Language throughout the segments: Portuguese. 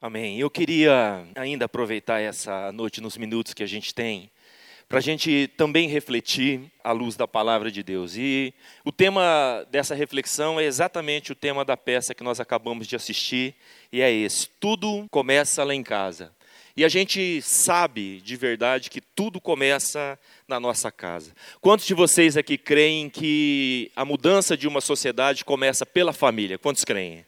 Amém. Eu queria ainda aproveitar essa noite, nos minutos que a gente tem, para a gente também refletir à luz da palavra de Deus. E o tema dessa reflexão é exatamente o tema da peça que nós acabamos de assistir, e é esse: tudo começa lá em casa. E a gente sabe de verdade que tudo começa na nossa casa. Quantos de vocês aqui creem que a mudança de uma sociedade começa pela família? Quantos creem?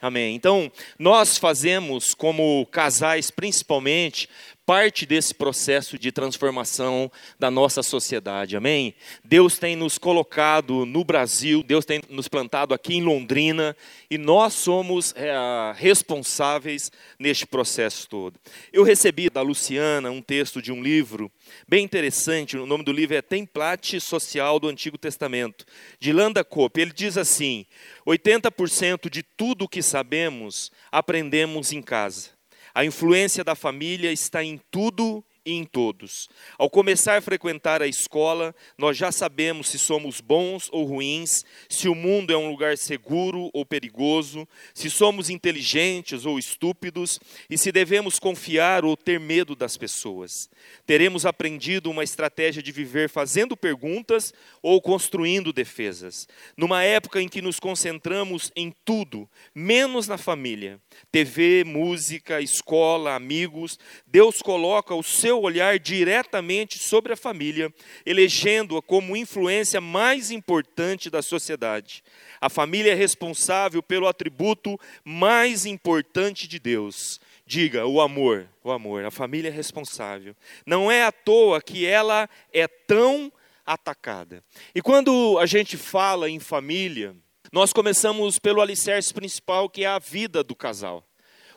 Amém. Então, nós fazemos, como casais principalmente, parte desse processo de transformação da nossa sociedade, amém? Deus tem nos colocado no Brasil, Deus tem nos plantado aqui em Londrina e nós somos é, responsáveis neste processo todo. Eu recebi da Luciana um texto de um livro bem interessante, o nome do livro é Template Social do Antigo Testamento, de Landa Cope. Ele diz assim: 80% de tudo o que sabemos aprendemos em casa. A influência da família está em tudo e em todos. Ao começar a frequentar a escola, nós já sabemos se somos bons ou ruins, se o mundo é um lugar seguro ou perigoso, se somos inteligentes ou estúpidos e se devemos confiar ou ter medo das pessoas. Teremos aprendido uma estratégia de viver fazendo perguntas ou construindo defesas. Numa época em que nos concentramos em tudo, menos na família, TV, música, escola, amigos, Deus coloca o seu olhar diretamente sobre a família, elegendo-a como influência mais importante da sociedade. A família é responsável pelo atributo mais importante de Deus. Diga, o amor. O amor. A família é responsável. Não é à toa que ela é tão atacada. E quando a gente fala em família, nós começamos pelo alicerce principal, que é a vida do casal.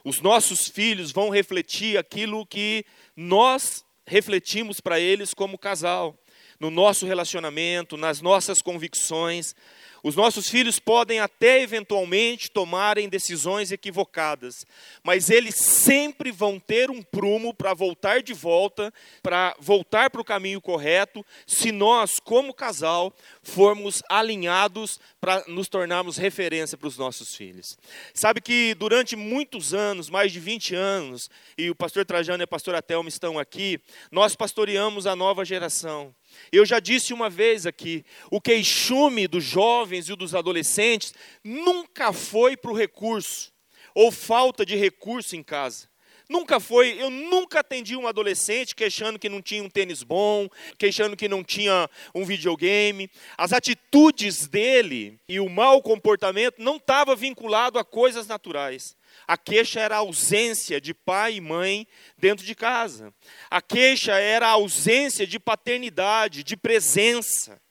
Os nossos filhos vão refletir aquilo que nós refletimos para eles como casal, no nosso relacionamento, nas nossas convicções. Os nossos filhos podem até eventualmente tomarem decisões equivocadas, mas eles sempre vão ter um prumo para voltar de volta, para voltar para o caminho correto, se nós, como casal, formos alinhados para nos tornarmos referência para os nossos filhos. Sabe que durante muitos anos, mais de 20 anos, e o pastor Trajano e a pastora Thelma estão aqui, nós pastoreamos a nova geração. Eu já disse uma vez aqui: o queixume dos jovens e dos adolescentes nunca foi para o recurso, ou falta de recurso em casa. Nunca foi, eu nunca atendi um adolescente queixando que não tinha um tênis bom, queixando que não tinha um videogame. As atitudes dele e o mau comportamento não estava vinculado a coisas naturais. A queixa era a ausência de pai e mãe dentro de casa. A queixa era a ausência de paternidade, de presença.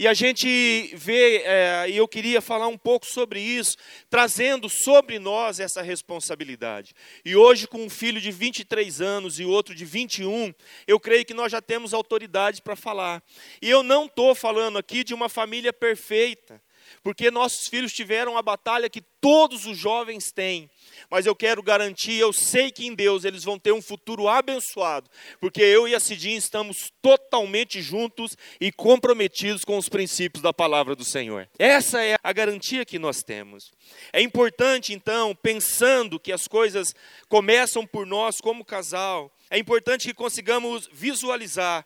E a gente vê, é, e eu queria falar um pouco sobre isso, trazendo sobre nós essa responsabilidade. E hoje, com um filho de 23 anos e outro de 21, eu creio que nós já temos autoridade para falar. E eu não estou falando aqui de uma família perfeita, porque nossos filhos tiveram a batalha que todos os jovens têm mas eu quero garantir, eu sei que em Deus eles vão ter um futuro abençoado, porque eu e a Cidinha estamos totalmente juntos e comprometidos com os princípios da palavra do Senhor. Essa é a garantia que nós temos. É importante, então, pensando que as coisas começam por nós como casal, é importante que consigamos visualizar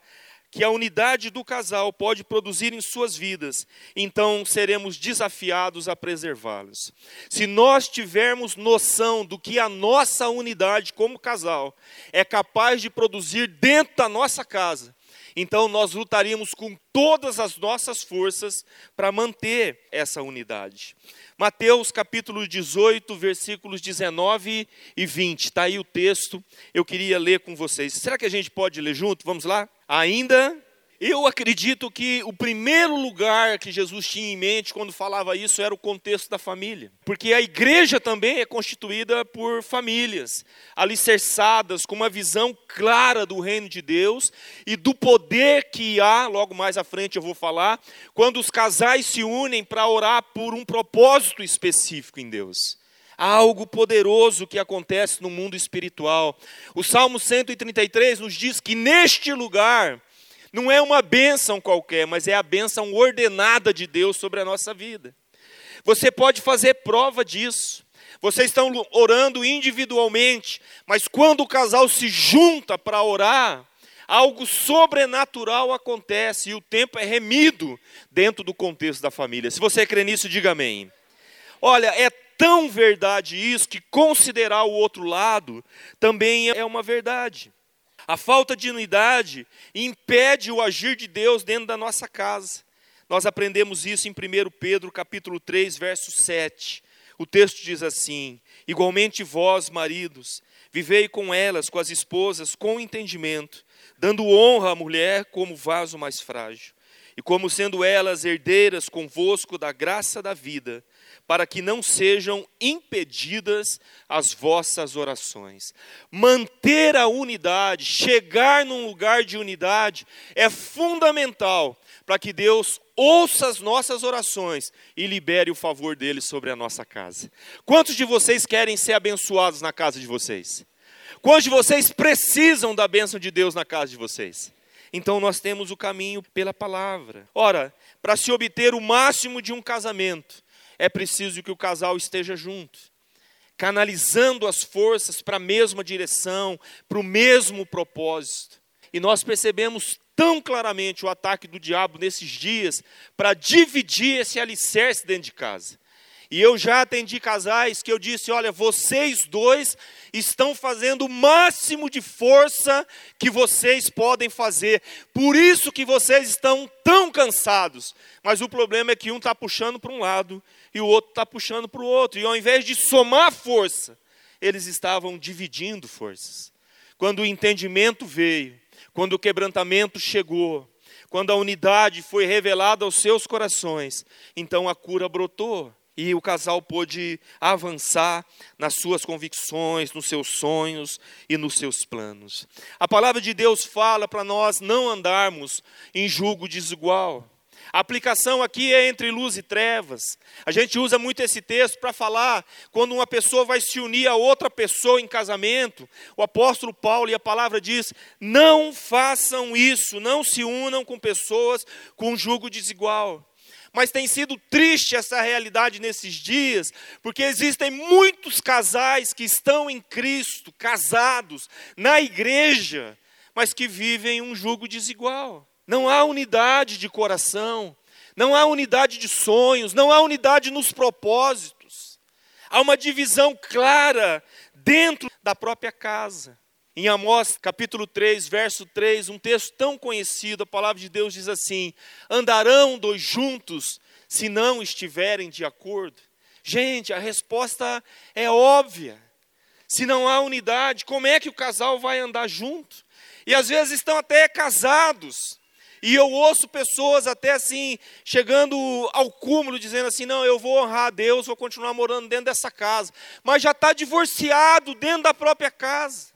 que a unidade do casal pode produzir em suas vidas, então seremos desafiados a preservá-los. Se nós tivermos noção do que a nossa unidade como casal é capaz de produzir dentro da nossa casa, então nós lutaríamos com todas as nossas forças para manter essa unidade. Mateus capítulo 18, versículos 19 e 20. Está aí o texto, eu queria ler com vocês. Será que a gente pode ler junto? Vamos lá? Ainda eu acredito que o primeiro lugar que Jesus tinha em mente quando falava isso era o contexto da família. Porque a igreja também é constituída por famílias, alicerçadas com uma visão clara do reino de Deus e do poder que há, logo mais à frente eu vou falar, quando os casais se unem para orar por um propósito específico em Deus. Algo poderoso que acontece no mundo espiritual. O Salmo 133 nos diz que neste lugar não é uma bênção qualquer, mas é a bênção ordenada de Deus sobre a nossa vida. Você pode fazer prova disso. vocês estão orando individualmente, mas quando o casal se junta para orar, algo sobrenatural acontece e o tempo é remido dentro do contexto da família. Se você crê nisso, diga amém. Olha, é tão verdade isso que considerar o outro lado também é uma verdade. A falta de unidade impede o agir de Deus dentro da nossa casa. Nós aprendemos isso em 1 Pedro, capítulo 3, verso 7. O texto diz assim: Igualmente vós, maridos, vivei com elas, com as esposas, com entendimento, dando honra à mulher como vaso mais frágil, e como sendo elas herdeiras convosco da graça da vida, para que não sejam impedidas as vossas orações. Manter a unidade, chegar num lugar de unidade, é fundamental para que Deus ouça as nossas orações e libere o favor dele sobre a nossa casa. Quantos de vocês querem ser abençoados na casa de vocês? Quantos de vocês precisam da bênção de Deus na casa de vocês? Então nós temos o caminho pela palavra. Ora, para se obter o máximo de um casamento, é preciso que o casal esteja junto, canalizando as forças para a mesma direção, para o mesmo propósito. E nós percebemos tão claramente o ataque do diabo nesses dias para dividir esse alicerce dentro de casa. E eu já atendi casais que eu disse: olha, vocês dois estão fazendo o máximo de força que vocês podem fazer. Por isso que vocês estão tão cansados. Mas o problema é que um está puxando para um lado e o outro está puxando para o outro. E ao invés de somar força, eles estavam dividindo forças. Quando o entendimento veio, quando o quebrantamento chegou, quando a unidade foi revelada aos seus corações, então a cura brotou. E o casal pôde avançar nas suas convicções, nos seus sonhos e nos seus planos. A palavra de Deus fala para nós não andarmos em julgo desigual. A aplicação aqui é entre luz e trevas. A gente usa muito esse texto para falar quando uma pessoa vai se unir a outra pessoa em casamento. O apóstolo Paulo e a palavra diz: não façam isso, não se unam com pessoas com jugo desigual. Mas tem sido triste essa realidade nesses dias, porque existem muitos casais que estão em Cristo, casados, na igreja, mas que vivem um jugo desigual. Não há unidade de coração, não há unidade de sonhos, não há unidade nos propósitos. Há uma divisão clara dentro da própria casa. Em Amós capítulo 3, verso 3, um texto tão conhecido, a palavra de Deus diz assim: Andarão dois juntos se não estiverem de acordo? Gente, a resposta é óbvia. Se não há unidade, como é que o casal vai andar junto? E às vezes estão até casados, e eu ouço pessoas até assim, chegando ao cúmulo, dizendo assim: não, eu vou honrar a Deus, vou continuar morando dentro dessa casa. Mas já está divorciado dentro da própria casa.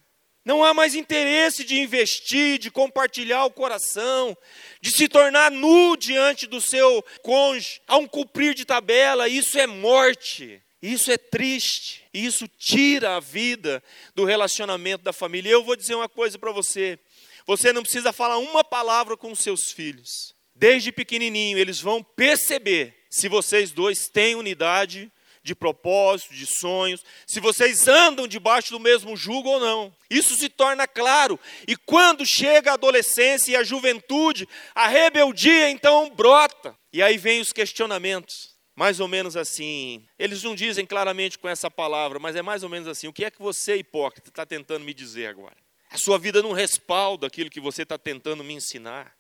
Não há mais interesse de investir, de compartilhar o coração, de se tornar nu diante do seu cônjuge. Há um cumprir de tabela, isso é morte. Isso é triste, isso tira a vida do relacionamento da família. Eu vou dizer uma coisa para você: você não precisa falar uma palavra com seus filhos. Desde pequenininho, eles vão perceber se vocês dois têm unidade de propósito, de sonhos, se vocês andam debaixo do mesmo jugo ou não. Isso se torna claro. E quando chega a adolescência e a juventude, a rebeldia então brota. E aí vem os questionamentos. Mais ou menos assim. Eles não dizem claramente com essa palavra, mas é mais ou menos assim. O que é que você, hipócrita, está tentando me dizer agora? A sua vida não respalda aquilo que você está tentando me ensinar.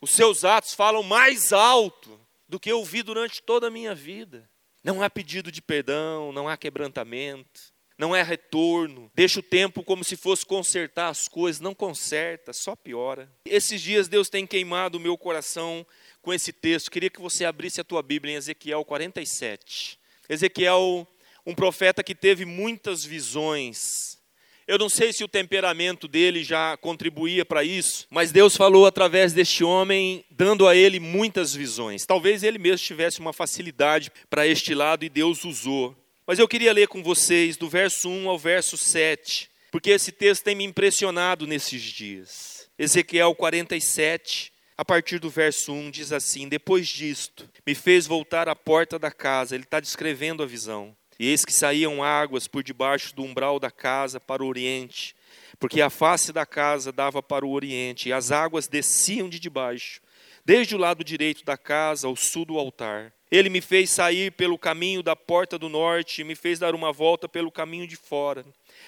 Os seus atos falam mais alto do que eu vi durante toda a minha vida. Não há pedido de perdão, não há quebrantamento, não há retorno. Deixa o tempo como se fosse consertar as coisas, não conserta, só piora. Esses dias Deus tem queimado o meu coração com esse texto. Queria que você abrisse a tua Bíblia em Ezequiel 47. Ezequiel, um profeta que teve muitas visões, eu não sei se o temperamento dele já contribuía para isso, mas Deus falou através deste homem, dando a ele muitas visões. Talvez ele mesmo tivesse uma facilidade para este lado e Deus usou. Mas eu queria ler com vocês do verso 1 ao verso 7, porque esse texto tem me impressionado nesses dias. Ezequiel 47, a partir do verso 1, diz assim: Depois disto, me fez voltar à porta da casa. Ele está descrevendo a visão. E eis que saíam águas por debaixo do umbral da casa para o oriente, porque a face da casa dava para o oriente, e as águas desciam de debaixo, desde o lado direito da casa ao sul do altar. Ele me fez sair pelo caminho da porta do norte, e me fez dar uma volta pelo caminho de fora,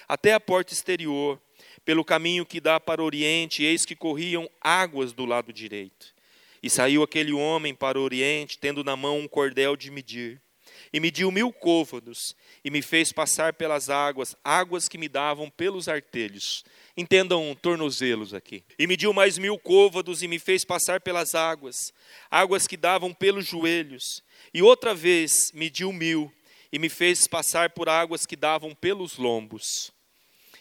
até a porta exterior, pelo caminho que dá para o oriente, e eis que corriam águas do lado direito. E saiu aquele homem para o oriente, tendo na mão um cordel de medir. E mediu mil côvados, e me fez passar pelas águas, águas que me davam pelos artelhos. Entendam tornozelos aqui. E mediu mais mil côvados, e me fez passar pelas águas, águas que davam pelos joelhos. E outra vez mediu mil, e me fez passar por águas que davam pelos lombos.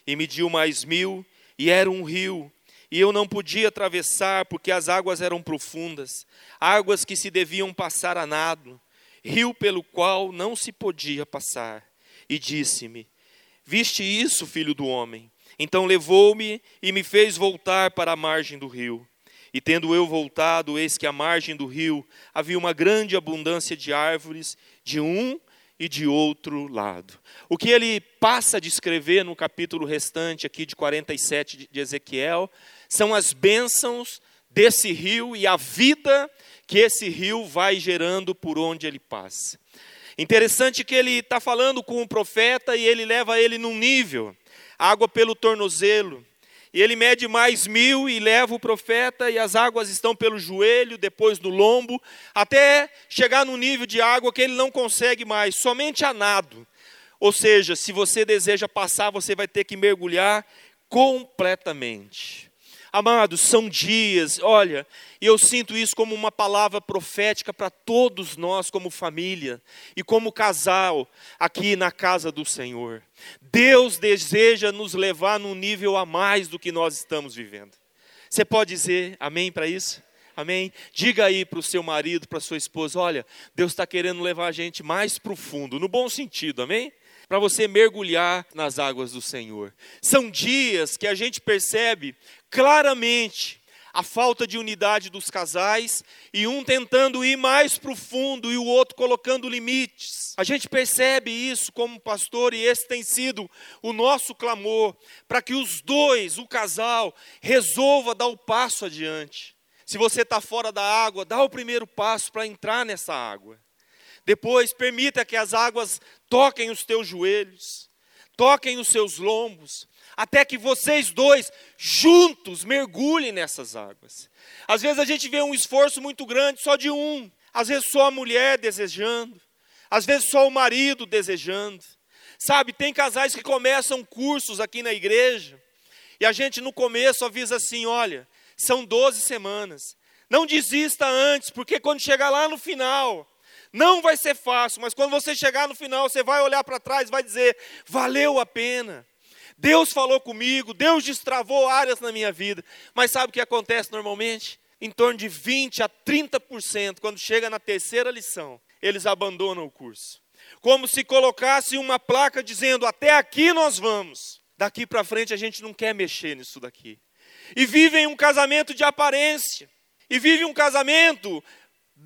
E mediu mais mil, e era um rio, e eu não podia atravessar, porque as águas eram profundas, águas que se deviam passar a nado, rio pelo qual não se podia passar. E disse-me: Viste isso, filho do homem? Então levou-me e me fez voltar para a margem do rio. E tendo eu voltado, eis que à margem do rio havia uma grande abundância de árvores, de um e de outro lado. O que ele passa a descrever no capítulo restante aqui de 47 de Ezequiel são as bênçãos desse rio e a vida que esse rio vai gerando por onde ele passa. Interessante que ele está falando com o profeta e ele leva ele num nível, água pelo tornozelo, e ele mede mais mil e leva o profeta, e as águas estão pelo joelho, depois do lombo, até chegar no nível de água que ele não consegue mais, somente a nado. Ou seja, se você deseja passar, você vai ter que mergulhar completamente. Amados, são dias, olha, e eu sinto isso como uma palavra profética para todos nós, como família e como casal, aqui na casa do Senhor. Deus deseja nos levar num nível a mais do que nós estamos vivendo. Você pode dizer amém para isso? Amém? Diga aí para o seu marido, para sua esposa: olha, Deus está querendo levar a gente mais profundo, no bom sentido, amém? Para você mergulhar nas águas do Senhor. São dias que a gente percebe claramente a falta de unidade dos casais e um tentando ir mais profundo e o outro colocando limites. A gente percebe isso como pastor e esse tem sido o nosso clamor para que os dois, o casal, resolva dar o passo adiante. Se você está fora da água, dá o primeiro passo para entrar nessa água. Depois, permita que as águas toquem os teus joelhos, toquem os seus lombos, até que vocês dois juntos mergulhem nessas águas. Às vezes a gente vê um esforço muito grande só de um, às vezes só a mulher desejando, às vezes só o marido desejando. Sabe, tem casais que começam cursos aqui na igreja, e a gente no começo avisa assim: olha, são 12 semanas. Não desista antes, porque quando chegar lá no final, não vai ser fácil, mas quando você chegar no final, você vai olhar para trás e vai dizer: valeu a pena. Deus falou comigo, Deus destravou áreas na minha vida. Mas sabe o que acontece normalmente? Em torno de 20 a 30%, quando chega na terceira lição, eles abandonam o curso. Como se colocasse uma placa dizendo: até aqui nós vamos. Daqui para frente a gente não quer mexer nisso daqui. E vivem um casamento de aparência. E vivem um casamento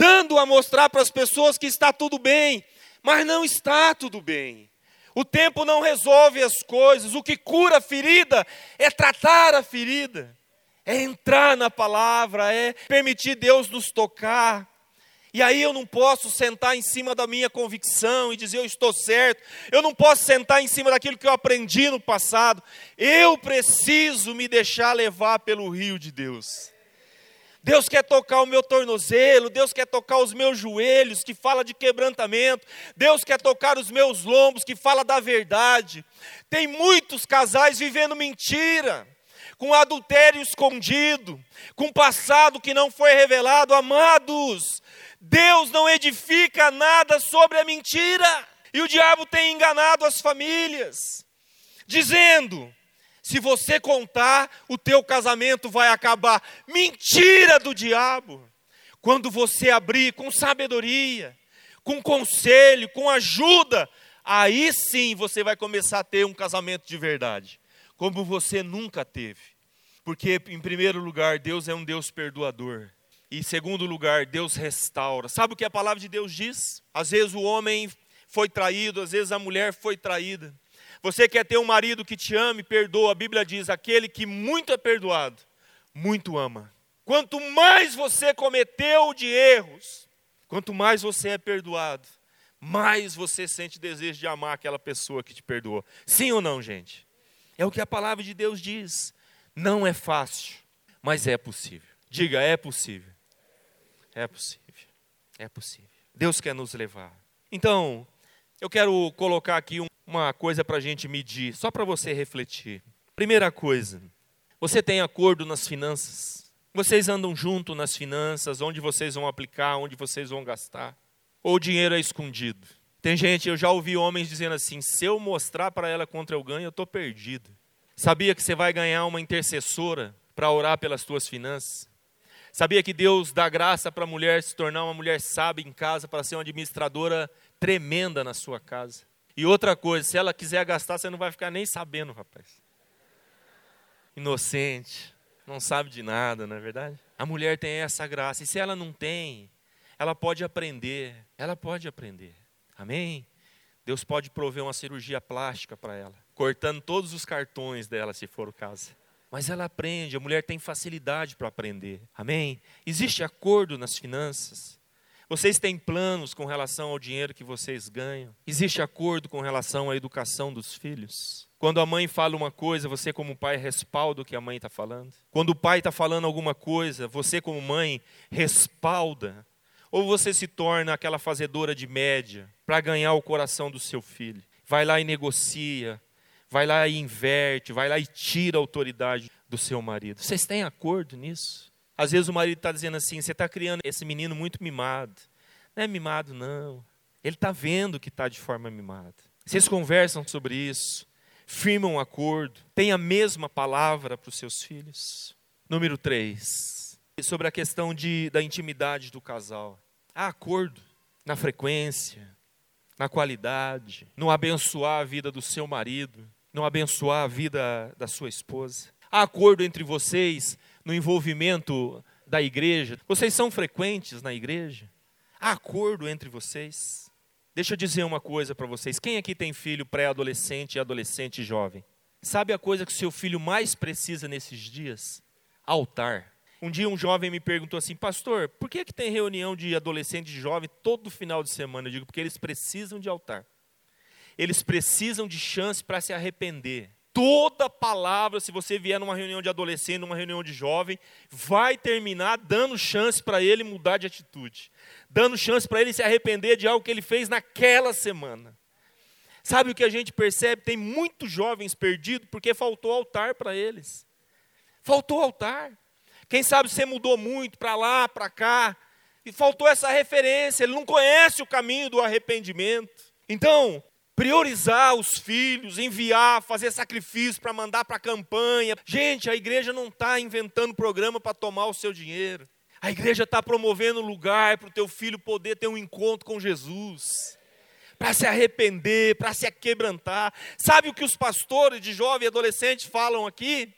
dando a mostrar para as pessoas que está tudo bem, mas não está tudo bem. O tempo não resolve as coisas, o que cura a ferida é tratar a ferida, é entrar na palavra, é permitir Deus nos tocar. E aí eu não posso sentar em cima da minha convicção e dizer eu estou certo. Eu não posso sentar em cima daquilo que eu aprendi no passado. Eu preciso me deixar levar pelo rio de Deus. Deus quer tocar o meu tornozelo, Deus quer tocar os meus joelhos, que fala de quebrantamento, Deus quer tocar os meus lombos, que fala da verdade. Tem muitos casais vivendo mentira, com adultério escondido, com passado que não foi revelado. Amados, Deus não edifica nada sobre a mentira, e o diabo tem enganado as famílias, dizendo: se você contar, o teu casamento vai acabar. Mentira do diabo. Quando você abrir com sabedoria, com conselho, com ajuda, aí sim você vai começar a ter um casamento de verdade, como você nunca teve. Porque, em primeiro lugar, Deus é um Deus perdoador. E, em segundo lugar, Deus restaura. Sabe o que a palavra de Deus diz? Às vezes o homem foi traído, às vezes a mulher foi traída. Você quer ter um marido que te ame, perdoa. A Bíblia diz: aquele que muito é perdoado, muito ama. Quanto mais você cometeu de erros, quanto mais você é perdoado, mais você sente desejo de amar aquela pessoa que te perdoou. Sim ou não, gente? É o que a palavra de Deus diz. Não é fácil, mas é possível. Diga, é possível. É possível. É possível. Deus quer nos levar. Então, eu quero colocar aqui uma coisa para a gente medir, só para você refletir. Primeira coisa, você tem acordo nas finanças? Vocês andam junto nas finanças, onde vocês vão aplicar, onde vocês vão gastar? Ou o dinheiro é escondido? Tem gente, eu já ouvi homens dizendo assim: se eu mostrar para ela quanto eu ganho, eu estou perdido. Sabia que você vai ganhar uma intercessora para orar pelas tuas finanças? Sabia que Deus dá graça para a mulher se tornar uma mulher sábia em casa, para ser uma administradora tremenda na sua casa? E outra coisa, se ela quiser gastar, você não vai ficar nem sabendo, rapaz. Inocente, não sabe de nada, não é verdade? A mulher tem essa graça, e se ela não tem, ela pode aprender, ela pode aprender. Amém? Deus pode prover uma cirurgia plástica para ela, cortando todos os cartões dela, se for o caso. Mas ela aprende, a mulher tem facilidade para aprender. Amém? Existe acordo nas finanças. Vocês têm planos com relação ao dinheiro que vocês ganham? Existe acordo com relação à educação dos filhos? Quando a mãe fala uma coisa, você, como pai, respalda o que a mãe está falando? Quando o pai está falando alguma coisa, você, como mãe, respalda? Ou você se torna aquela fazedora de média para ganhar o coração do seu filho? Vai lá e negocia, vai lá e inverte, vai lá e tira a autoridade do seu marido. Vocês têm acordo nisso? Às vezes o marido está dizendo assim: você está criando esse menino muito mimado. Não é mimado, não. Ele está vendo que está de forma mimada. Vocês conversam sobre isso, firmam um acordo, têm a mesma palavra para os seus filhos. Número 3, sobre a questão de, da intimidade do casal. Há acordo na frequência, na qualidade, no abençoar a vida do seu marido, no abençoar a vida da sua esposa. Há acordo entre vocês no envolvimento da igreja? Vocês são frequentes na igreja? Há acordo entre vocês? Deixa eu dizer uma coisa para vocês. Quem aqui tem filho pré-adolescente, adolescente e jovem? Sabe a coisa que o seu filho mais precisa nesses dias? Altar. Um dia um jovem me perguntou assim, pastor, por que, que tem reunião de adolescente e jovem todo final de semana? Eu digo, porque eles precisam de altar. Eles precisam de chance para se arrepender toda palavra, se você vier numa reunião de adolescente, numa reunião de jovem, vai terminar dando chance para ele mudar de atitude, dando chance para ele se arrepender de algo que ele fez naquela semana. Sabe o que a gente percebe? Tem muitos jovens perdidos porque faltou altar para eles. Faltou altar. Quem sabe você mudou muito para lá, para cá, e faltou essa referência, ele não conhece o caminho do arrependimento. Então, priorizar os filhos, enviar, fazer sacrifício para mandar para a campanha. Gente, a igreja não está inventando programa para tomar o seu dinheiro. A igreja está promovendo lugar para o teu filho poder ter um encontro com Jesus, para se arrepender, para se quebrantar. Sabe o que os pastores de jovem e adolescente falam aqui?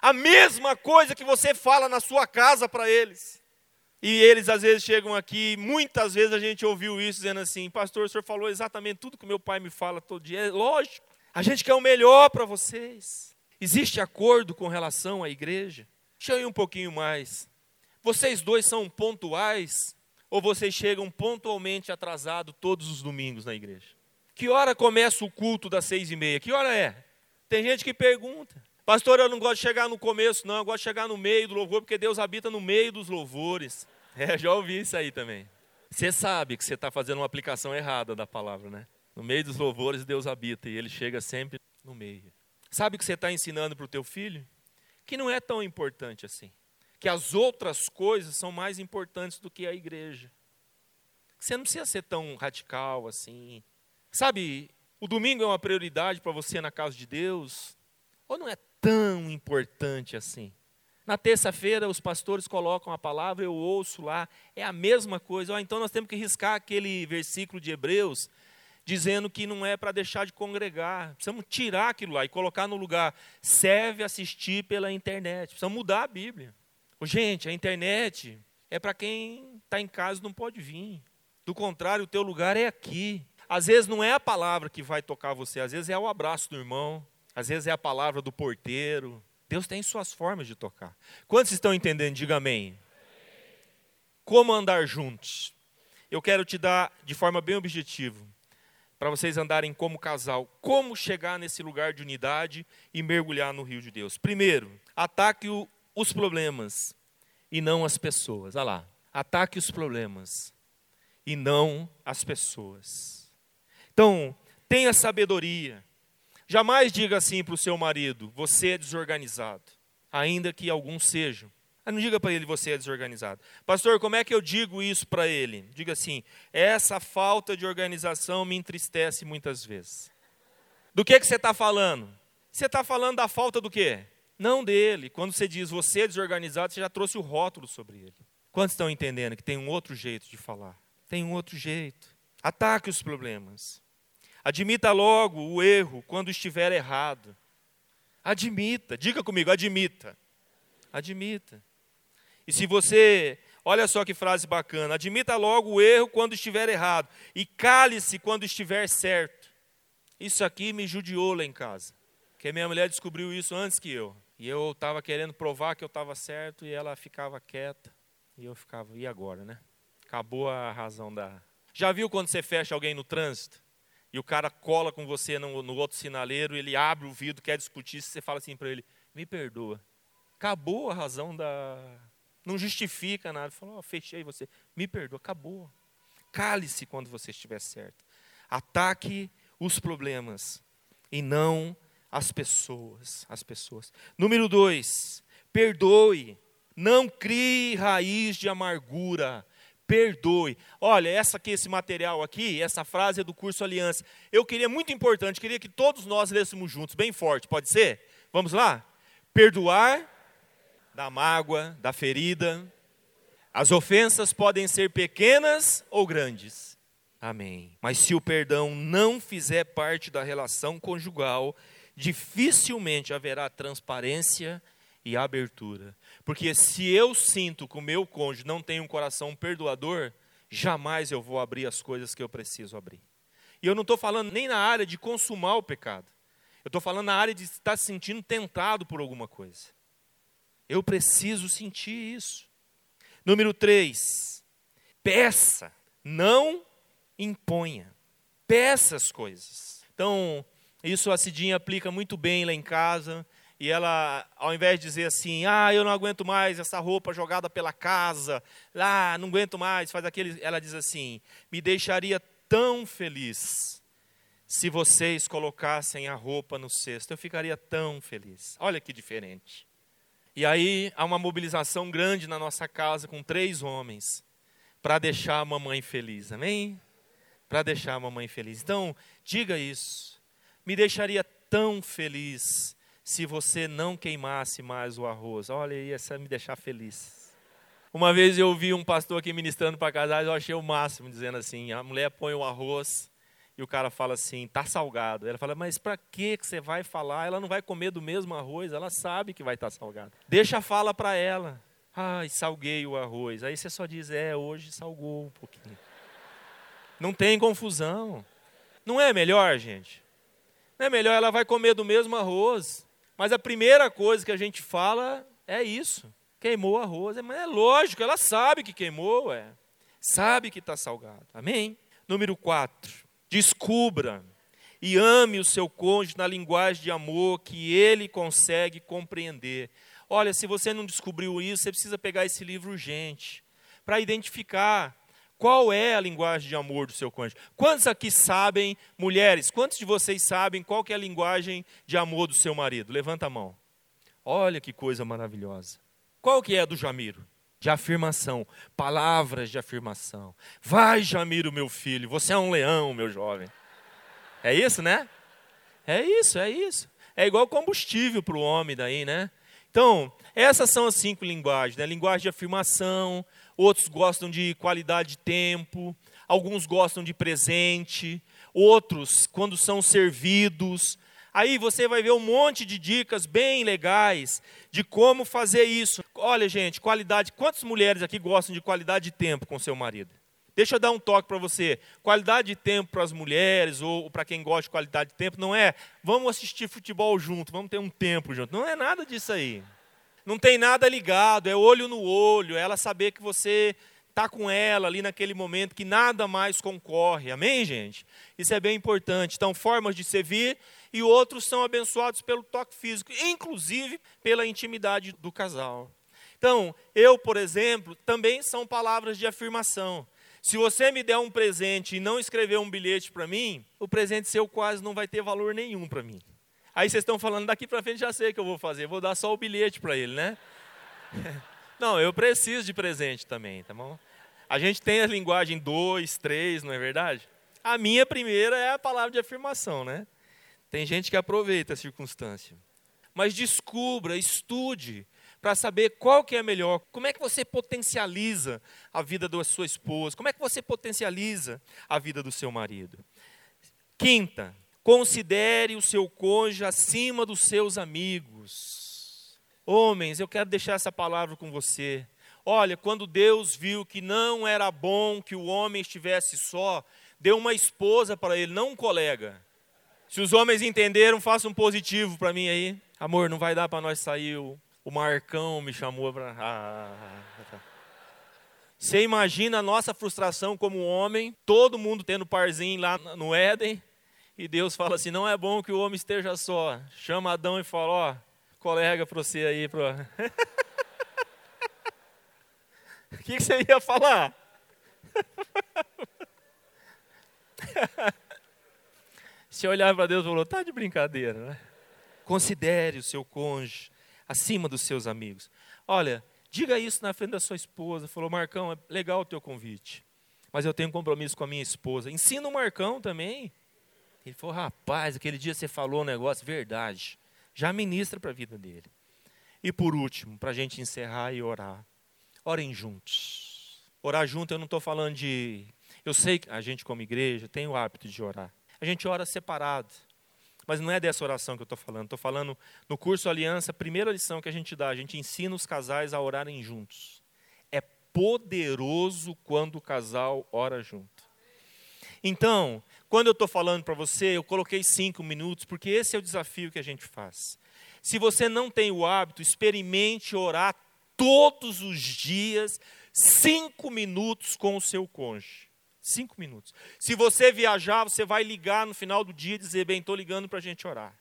A mesma coisa que você fala na sua casa para eles. E eles às vezes chegam aqui, muitas vezes a gente ouviu isso dizendo assim: Pastor, o senhor falou exatamente tudo que meu pai me fala todo dia. É lógico, a gente quer o melhor para vocês. Existe acordo com relação à igreja? Deixa eu ir um pouquinho mais. Vocês dois são pontuais ou vocês chegam pontualmente atrasados todos os domingos na igreja? Que hora começa o culto das seis e meia? Que hora é? Tem gente que pergunta. Pastor, eu não gosto de chegar no começo, não, eu gosto de chegar no meio do louvor, porque Deus habita no meio dos louvores. É, já ouvi isso aí também. Você sabe que você está fazendo uma aplicação errada da palavra, né? No meio dos louvores Deus habita e Ele chega sempre no meio. Sabe o que você está ensinando para o teu filho? Que não é tão importante assim. Que as outras coisas são mais importantes do que a igreja. Você não precisa ser tão radical assim. Sabe, o domingo é uma prioridade para você na casa de Deus? Ou não é tão importante assim. Na terça-feira, os pastores colocam a palavra, eu ouço lá, é a mesma coisa. Oh, então nós temos que riscar aquele versículo de Hebreus, dizendo que não é para deixar de congregar. Precisamos tirar aquilo lá e colocar no lugar, serve assistir pela internet. Precisamos mudar a Bíblia. Gente, a internet é para quem está em casa e não pode vir. Do contrário, o teu lugar é aqui. às vezes não é a palavra que vai tocar você, às vezes é o abraço do irmão, às vezes é a palavra do porteiro. Deus tem suas formas de tocar. Quantos estão entendendo? Diga amém. Como andar juntos? Eu quero te dar de forma bem objetiva, para vocês andarem como casal, como chegar nesse lugar de unidade e mergulhar no rio de Deus. Primeiro, ataque os problemas e não as pessoas. Olha lá. Ataque os problemas e não as pessoas. Então, tenha sabedoria. Jamais diga assim para o seu marido: você é desorganizado, ainda que alguns sejam. Mas não diga para ele você é desorganizado. Pastor, como é que eu digo isso para ele? Diga assim: essa falta de organização me entristece muitas vezes. Do que, que você está falando? Você está falando da falta do quê? Não dele. Quando você diz você é desorganizado, você já trouxe o rótulo sobre ele. Quantos estão entendendo que tem um outro jeito de falar? Tem um outro jeito. Ataque os problemas. Admita logo o erro quando estiver errado. Admita, diga comigo, admita. Admita. E se você, olha só que frase bacana, admita logo o erro quando estiver errado e cale-se quando estiver certo. Isso aqui me judiou lá em casa, porque minha mulher descobriu isso antes que eu. E eu estava querendo provar que eu estava certo e ela ficava quieta. E eu ficava, e agora, né? Acabou a razão da. Já viu quando você fecha alguém no trânsito? E o cara cola com você no, no outro sinaleiro, ele abre o vidro, quer discutir, você fala assim para ele: me perdoa. Acabou a razão da, não justifica nada. Falou, oh, fechei você. Me perdoa, acabou. Cale-se quando você estiver certo. Ataque os problemas e não as pessoas. As pessoas. Número dois, perdoe. Não crie raiz de amargura. Perdoe. Olha, essa aqui, esse material aqui, essa frase é do curso Aliança. Eu queria, muito importante, queria que todos nós lêssemos juntos, bem forte, pode ser? Vamos lá? Perdoar da mágoa, da ferida. As ofensas podem ser pequenas ou grandes. Amém. Mas se o perdão não fizer parte da relação conjugal, dificilmente haverá transparência e abertura. Porque se eu sinto que o meu cônjuge não tem um coração perdoador, jamais eu vou abrir as coisas que eu preciso abrir. E eu não estou falando nem na área de consumar o pecado. Eu estou falando na área de estar se sentindo tentado por alguma coisa. Eu preciso sentir isso. Número 3. Peça, não imponha. Peça as coisas. Então, isso a Cidinha aplica muito bem lá em casa. E ela, ao invés de dizer assim, ah, eu não aguento mais essa roupa jogada pela casa, ah, não aguento mais, faz aquele, ela diz assim, me deixaria tão feliz se vocês colocassem a roupa no cesto, eu ficaria tão feliz. Olha que diferente. E aí há uma mobilização grande na nossa casa com três homens para deixar a mamãe feliz, amém? Para deixar a mamãe feliz. Então, diga isso. Me deixaria tão feliz se você não queimasse mais o arroz. Olha, ia me deixar feliz. Uma vez eu ouvi um pastor aqui ministrando para casais, eu achei o máximo, dizendo assim: a mulher põe o arroz e o cara fala assim, tá salgado. Ela fala, mas para que você vai falar? Ela não vai comer do mesmo arroz, ela sabe que vai estar tá salgado. Deixa a fala para ela. Ai, salguei o arroz. Aí você só diz, é, hoje salgou um pouquinho. Não tem confusão. Não é melhor, gente? Não é melhor, ela vai comer do mesmo arroz. Mas a primeira coisa que a gente fala é isso. Queimou arroz. Mas é lógico, ela sabe que queimou, é. Sabe que está salgado. Amém? Número 4 Descubra e ame o seu cônjuge na linguagem de amor que ele consegue compreender. Olha, se você não descobriu isso, você precisa pegar esse livro urgente para identificar qual é a linguagem de amor do seu cônjuge. Quantos aqui sabem, mulheres, quantos de vocês sabem qual é a linguagem de amor do seu marido? Levanta a mão. Olha que coisa maravilhosa. Qual que é a do Jamiro? de afirmação, palavras de afirmação. Vai, Jamiro, meu filho, você é um leão, meu jovem. É isso, né? É isso, é isso. É igual combustível para o homem daí, né? Então, essas são as cinco linguagens, né? Linguagem de afirmação, outros gostam de qualidade de tempo, alguns gostam de presente, outros quando são servidos, Aí você vai ver um monte de dicas bem legais de como fazer isso. Olha, gente, qualidade. Quantas mulheres aqui gostam de qualidade de tempo com seu marido? Deixa eu dar um toque para você. Qualidade de tempo para as mulheres, ou para quem gosta de qualidade de tempo, não é vamos assistir futebol junto, vamos ter um tempo junto. Não é nada disso aí. Não tem nada ligado, é olho no olho, é ela saber que você está com ela ali naquele momento, que nada mais concorre. Amém, gente? Isso é bem importante. Então, formas de servir e outros são abençoados pelo toque físico, inclusive pela intimidade do casal. Então, eu, por exemplo, também são palavras de afirmação. Se você me der um presente e não escrever um bilhete para mim, o presente seu quase não vai ter valor nenhum para mim. Aí vocês estão falando, daqui para frente já sei o que eu vou fazer, vou dar só o bilhete para ele, né? Não, eu preciso de presente também, tá bom? A gente tem a linguagem dois, três, não é verdade? A minha primeira é a palavra de afirmação, né? Tem gente que aproveita a circunstância. Mas descubra, estude, para saber qual que é melhor. Como é que você potencializa a vida da sua esposa? Como é que você potencializa a vida do seu marido? Quinta, considere o seu cônjuge acima dos seus amigos. Homens, eu quero deixar essa palavra com você. Olha, quando Deus viu que não era bom que o homem estivesse só, deu uma esposa para ele, não um colega. Se os homens entenderam, faça um positivo para mim aí. Amor, não vai dar para nós sair o Marcão me chamou para. Ah, ah, ah, tá. Você imagina a nossa frustração como homem, todo mundo tendo parzinho lá no Éden, e Deus fala assim: não é bom que o homem esteja só. Chama Adão e fala: ó, colega para você aí. Pro... o que, que você ia falar? Se olhar para Deus e falou: tá de brincadeira, né? Considere o seu cônjuge acima dos seus amigos. Olha, diga isso na frente da sua esposa. Falou, Marcão, é legal o teu convite, mas eu tenho um compromisso com a minha esposa. Ensina o Marcão também. Ele falou, rapaz, aquele dia você falou um negócio, verdade. Já ministra para a vida dele. E por último, para a gente encerrar e orar. Orem juntos. Orar junto, eu não estou falando de. Eu sei que a gente, como igreja, tem o hábito de orar. A gente ora separado. Mas não é dessa oração que eu estou falando. Estou falando no curso Aliança, a primeira lição que a gente dá, a gente ensina os casais a orarem juntos. É poderoso quando o casal ora junto. Então, quando eu estou falando para você, eu coloquei cinco minutos, porque esse é o desafio que a gente faz. Se você não tem o hábito, experimente orar todos os dias, cinco minutos com o seu cônjuge. Cinco minutos. Se você viajar, você vai ligar no final do dia e dizer: Bem, estou ligando para a gente orar.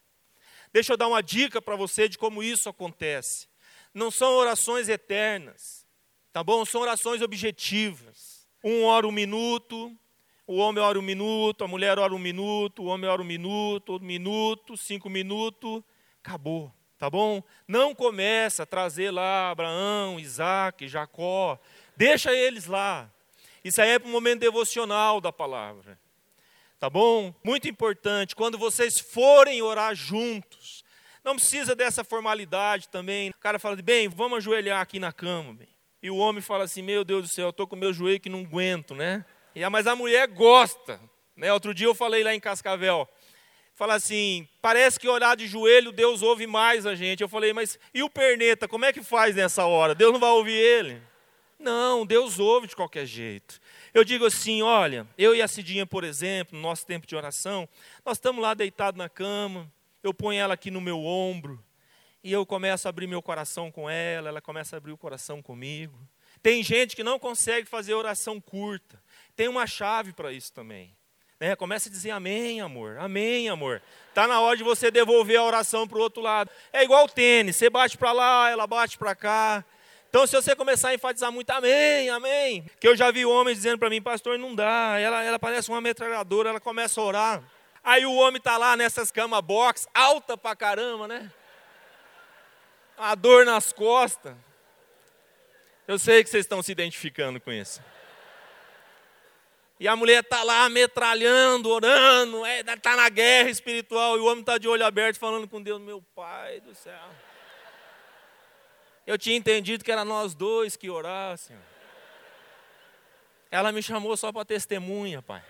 Deixa eu dar uma dica para você de como isso acontece. Não são orações eternas, tá bom? São orações objetivas. Um ora um minuto, o homem ora um minuto, a mulher ora um minuto, o homem ora um minuto, um minuto, cinco minutos, acabou, tá bom? Não começa a trazer lá Abraão, Isaac, Jacó, deixa eles lá. Isso aí é para um momento devocional da palavra. Tá bom? Muito importante, quando vocês forem orar juntos, não precisa dessa formalidade também. O cara fala, bem, vamos ajoelhar aqui na cama. Bem. E o homem fala assim, meu Deus do céu, eu estou com meu joelho que não aguento, né? E, mas a mulher gosta. Né? Outro dia eu falei lá em Cascavel, fala assim, parece que orar de joelho Deus ouve mais a gente. Eu falei, mas e o perneta, como é que faz nessa hora? Deus não vai ouvir ele? Não, Deus ouve de qualquer jeito. Eu digo assim: olha, eu e a Cidinha, por exemplo, no nosso tempo de oração, nós estamos lá deitados na cama, eu ponho ela aqui no meu ombro, e eu começo a abrir meu coração com ela, ela começa a abrir o coração comigo. Tem gente que não consegue fazer oração curta, tem uma chave para isso também. Né? Começa a dizer amém, amor, amém, amor. Está na hora de você devolver a oração para o outro lado. É igual o tênis, você bate para lá, ela bate para cá. Então, se você começar a enfatizar muito, amém, amém. Que eu já vi homens dizendo para mim, pastor, não dá. Ela, ela parece uma metralhadora, ela começa a orar. Aí o homem está lá nessas camas box, alta pra caramba, né? A dor nas costas. Eu sei que vocês estão se identificando com isso. E a mulher está lá metralhando, orando, está é, na guerra espiritual, e o homem está de olho aberto falando com Deus, meu pai do céu. Eu tinha entendido que era nós dois que orássemos. Ela me chamou só para testemunha, pai.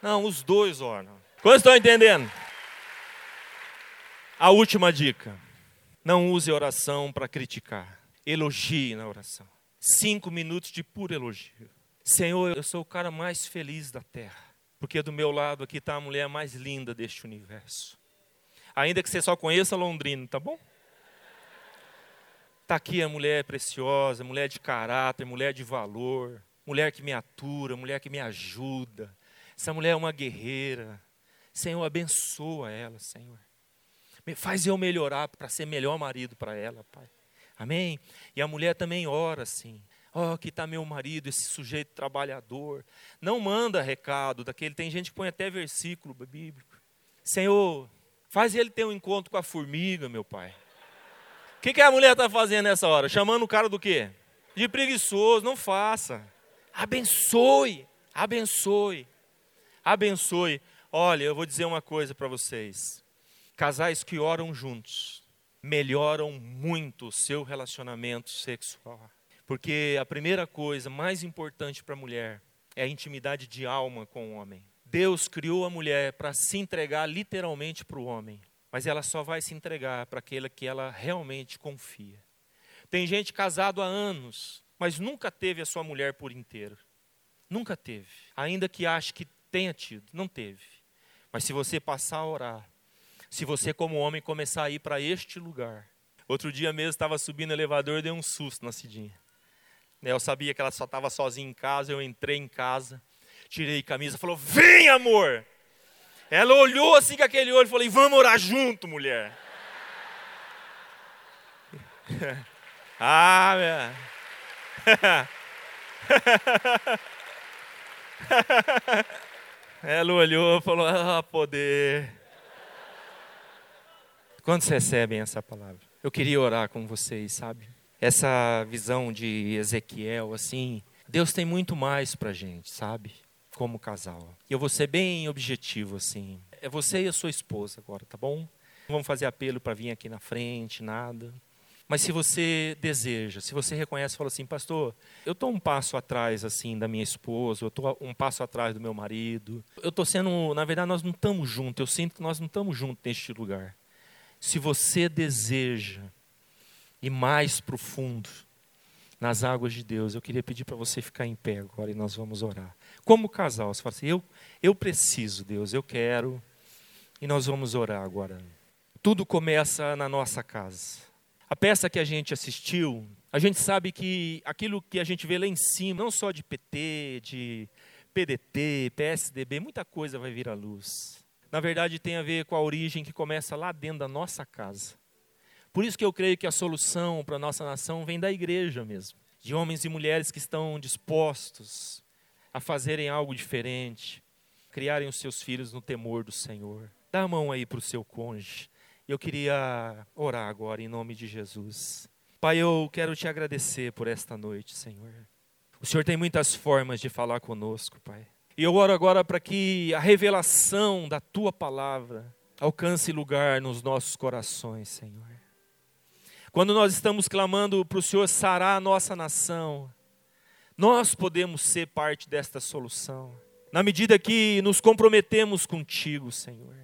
Não, os dois oram. Quantos estão entendendo? A última dica: não use oração para criticar. Elogie na oração. Cinco minutos de puro elogio. Senhor, eu sou o cara mais feliz da terra, porque do meu lado aqui está a mulher mais linda deste universo. Ainda que você só conheça Londrina, tá bom? Está aqui a mulher preciosa, mulher de caráter, mulher de valor, mulher que me atura, mulher que me ajuda. Essa mulher é uma guerreira. Senhor, abençoa ela, Senhor. Faz eu melhorar para ser melhor marido para ela, Pai. Amém? E a mulher também ora assim. Oh, aqui está meu marido, esse sujeito trabalhador. Não manda recado daquele. Tem gente que põe até versículo bíblico. Senhor, faz ele ter um encontro com a formiga, meu pai. Que, que a mulher está fazendo nessa hora? Chamando o cara do quê? De preguiçoso. Não faça. Abençoe. Abençoe. Abençoe. Olha, eu vou dizer uma coisa para vocês. Casais que oram juntos melhoram muito o seu relacionamento sexual. Porque a primeira coisa mais importante para a mulher é a intimidade de alma com o homem. Deus criou a mulher para se entregar literalmente para o homem mas ela só vai se entregar para aquele que ela realmente confia. Tem gente casado há anos, mas nunca teve a sua mulher por inteiro. Nunca teve. Ainda que ache que tenha tido, não teve. Mas se você passar a orar, se você como homem começar a ir para este lugar. Outro dia mesmo estava subindo o elevador, dei um susto na Cidinha. Eu sabia que ela só estava sozinha em casa, eu entrei em casa, tirei camisa, falou: "Vem, amor!" Ela olhou assim com aquele olho e falou: Vamos orar junto, mulher. ah, minha. Ela olhou e falou: Ah, poder. Quantos recebem essa palavra? Eu queria orar com vocês, sabe? Essa visão de Ezequiel, assim, Deus tem muito mais para gente, sabe? Como casal. Eu vou ser bem objetivo assim. É você e a sua esposa agora, tá bom? Não vamos fazer apelo para vir aqui na frente, nada. Mas se você deseja, se você reconhece, fala assim, pastor, eu estou um passo atrás assim da minha esposa, eu estou um passo atrás do meu marido. Eu estou sendo, na verdade, nós não estamos juntos. Eu sinto que nós não estamos juntos neste lugar. Se você deseja ir mais profundo nas águas de Deus, eu queria pedir para você ficar em pé agora e nós vamos orar como casal. Você fala assim: eu, eu preciso, Deus, eu quero. E nós vamos orar agora. Tudo começa na nossa casa. A peça que a gente assistiu, a gente sabe que aquilo que a gente vê lá em cima, não só de PT, de PDT, PSDB, muita coisa vai vir à luz. Na verdade, tem a ver com a origem que começa lá dentro da nossa casa. Por isso que eu creio que a solução para a nossa nação vem da igreja mesmo, de homens e mulheres que estão dispostos a fazerem algo diferente, criarem os seus filhos no temor do Senhor. Dá a mão aí para o seu cônjuge. Eu queria orar agora em nome de Jesus. Pai, eu quero te agradecer por esta noite, Senhor. O Senhor tem muitas formas de falar conosco, Pai. E eu oro agora para que a revelação da tua palavra alcance lugar nos nossos corações, Senhor. Quando nós estamos clamando para o Senhor sarar a nossa nação, nós podemos ser parte desta solução. Na medida que nos comprometemos contigo, Senhor.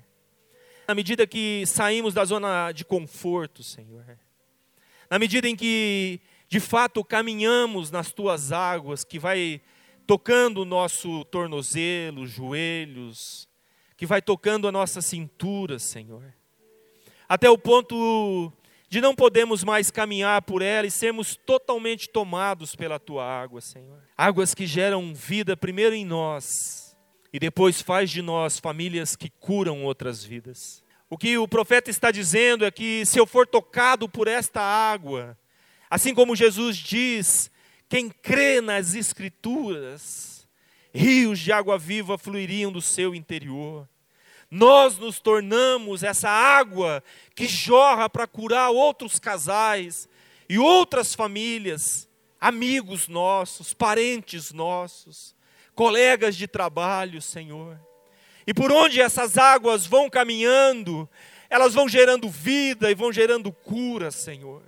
Na medida que saímos da zona de conforto, Senhor. Na medida em que, de fato, caminhamos nas tuas águas, que vai tocando o nosso tornozelo, joelhos, que vai tocando a nossa cintura, Senhor. Até o ponto de não podermos mais caminhar por ela e sermos totalmente tomados pela tua água, Senhor. Águas que geram vida primeiro em nós e depois faz de nós famílias que curam outras vidas. O que o profeta está dizendo é que se eu for tocado por esta água, assim como Jesus diz, quem crê nas Escrituras, rios de água viva fluiriam do seu interior nós nos tornamos essa água que jorra para curar outros casais e outras famílias, amigos nossos, parentes nossos, colegas de trabalho, Senhor. E por onde essas águas vão caminhando, elas vão gerando vida e vão gerando cura, Senhor.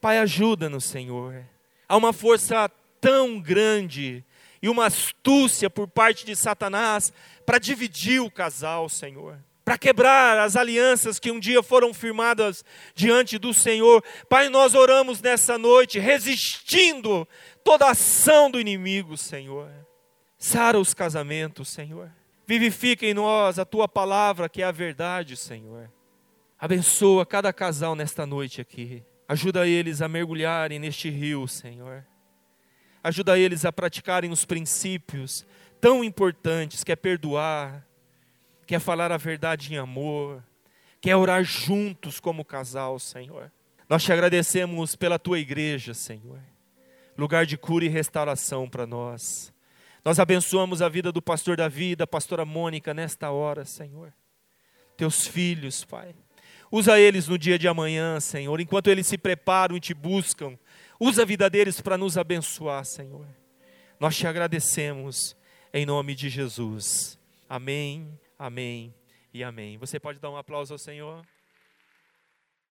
Pai, ajuda-nos, Senhor. Há uma força tão grande e uma astúcia por parte de Satanás para dividir o casal, Senhor. Para quebrar as alianças que um dia foram firmadas diante do Senhor. Pai, nós oramos nessa noite, resistindo toda ação do inimigo, Senhor. Sara os casamentos, Senhor. Vivifica em nós a tua palavra, que é a verdade, Senhor. Abençoa cada casal nesta noite aqui. Ajuda eles a mergulharem neste rio, Senhor. Ajuda eles a praticarem os princípios tão importantes que é perdoar, que é falar a verdade em amor, que é orar juntos como casal, Senhor. Nós te agradecemos pela tua igreja, Senhor. Lugar de cura e restauração para nós. Nós abençoamos a vida do pastor Davi, da pastora Mônica nesta hora, Senhor. Teus filhos, Pai. Usa eles no dia de amanhã, Senhor, enquanto eles se preparam e te buscam. Usa a vida deles para nos abençoar, Senhor. Nós te agradecemos em nome de Jesus. Amém, amém e amém. Você pode dar um aplauso ao Senhor?